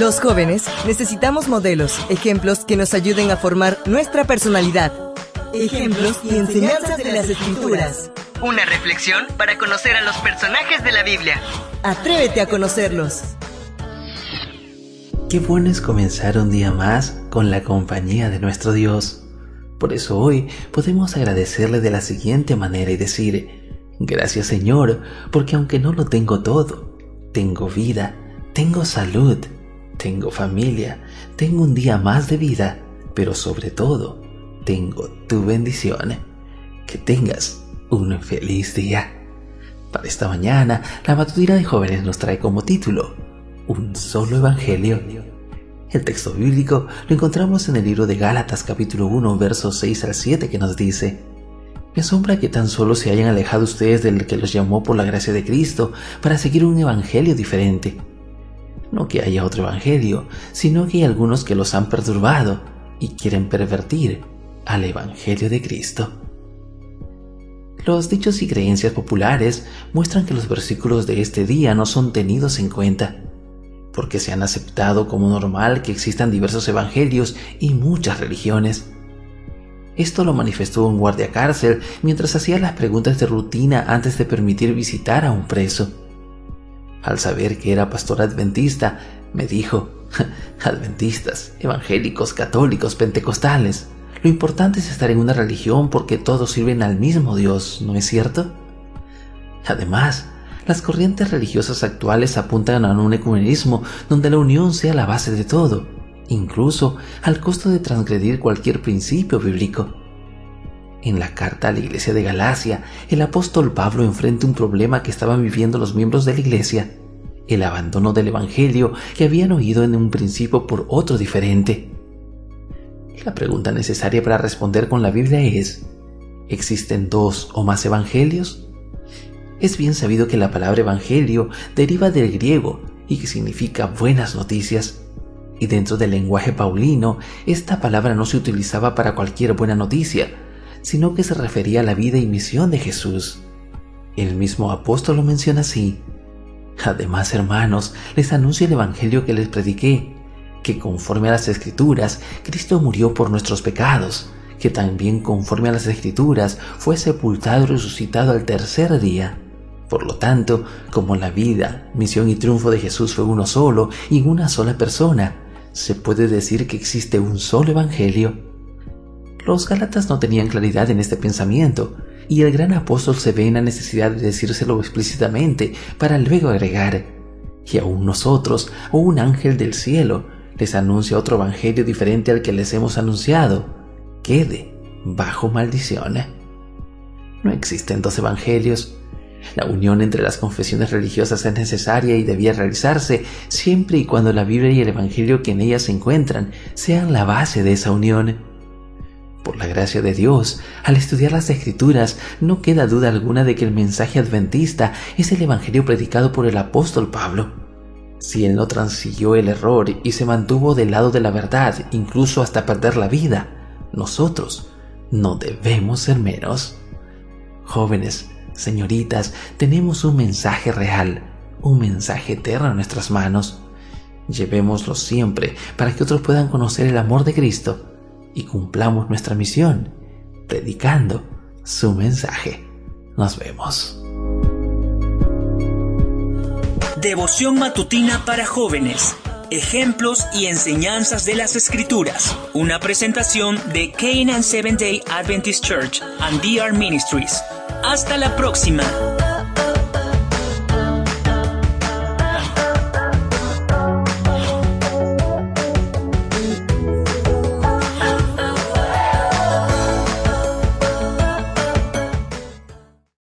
Los jóvenes necesitamos modelos, ejemplos que nos ayuden a formar nuestra personalidad. Ejemplos y enseñanzas de las escrituras. Una reflexión para conocer a los personajes de la Biblia. Atrévete a conocerlos. Qué bueno es comenzar un día más con la compañía de nuestro Dios. Por eso hoy podemos agradecerle de la siguiente manera y decir, gracias Señor, porque aunque no lo tengo todo, tengo vida, tengo salud, tengo familia, tengo un día más de vida, pero sobre todo, tengo tu bendición. Que tengas un feliz día. Para esta mañana, la matutina de jóvenes nos trae como título Un solo evangelio. El texto bíblico lo encontramos en el libro de Gálatas capítulo 1 versos 6 al 7 que nos dice Me asombra que tan solo se hayan alejado ustedes del que los llamó por la gracia de Cristo para seguir un evangelio diferente no que haya otro evangelio, sino que hay algunos que los han perturbado y quieren pervertir al evangelio de Cristo. Los dichos y creencias populares muestran que los versículos de este día no son tenidos en cuenta, porque se han aceptado como normal que existan diversos evangelios y muchas religiones. Esto lo manifestó un guardia cárcel mientras hacía las preguntas de rutina antes de permitir visitar a un preso. Al saber que era pastor adventista, me dijo, adventistas, evangélicos, católicos, pentecostales, lo importante es estar en una religión porque todos sirven al mismo Dios, ¿no es cierto? Además, las corrientes religiosas actuales apuntan a un ecumenismo donde la unión sea la base de todo, incluso al costo de transgredir cualquier principio bíblico. En la carta a la iglesia de Galacia, el apóstol Pablo enfrenta un problema que estaban viviendo los miembros de la iglesia, el abandono del Evangelio que habían oído en un principio por otro diferente. La pregunta necesaria para responder con la Biblia es, ¿existen dos o más evangelios? Es bien sabido que la palabra evangelio deriva del griego y que significa buenas noticias. Y dentro del lenguaje paulino, esta palabra no se utilizaba para cualquier buena noticia, sino que se refería a la vida y misión de Jesús. El mismo apóstol lo menciona así. Además, hermanos, les anuncio el Evangelio que les prediqué, que conforme a las Escrituras, Cristo murió por nuestros pecados, que también conforme a las Escrituras fue sepultado y resucitado al tercer día. Por lo tanto, como la vida, misión y triunfo de Jesús fue uno solo y una sola persona, se puede decir que existe un solo Evangelio los Gálatas no tenían claridad en este pensamiento, y el gran apóstol se ve en la necesidad de decírselo explícitamente para luego agregar, y aún nosotros, o un ángel del cielo, les anuncia otro evangelio diferente al que les hemos anunciado, quede bajo maldición. No existen dos evangelios. La unión entre las confesiones religiosas es necesaria y debía realizarse siempre y cuando la Biblia y el Evangelio que en ellas se encuentran sean la base de esa unión. Por la gracia de Dios, al estudiar las escrituras, no queda duda alguna de que el mensaje adventista es el Evangelio predicado por el apóstol Pablo. Si él no transiguió el error y se mantuvo del lado de la verdad, incluso hasta perder la vida, nosotros no debemos ser menos. Jóvenes, señoritas, tenemos un mensaje real, un mensaje eterno en nuestras manos. Llevémoslo siempre para que otros puedan conocer el amor de Cristo y cumplamos nuestra misión, predicando su mensaje. Nos vemos. Devoción matutina para jóvenes. Ejemplos y enseñanzas de las Escrituras. Una presentación de Canaan Seventh Day Adventist Church and DR Ministries. Hasta la próxima.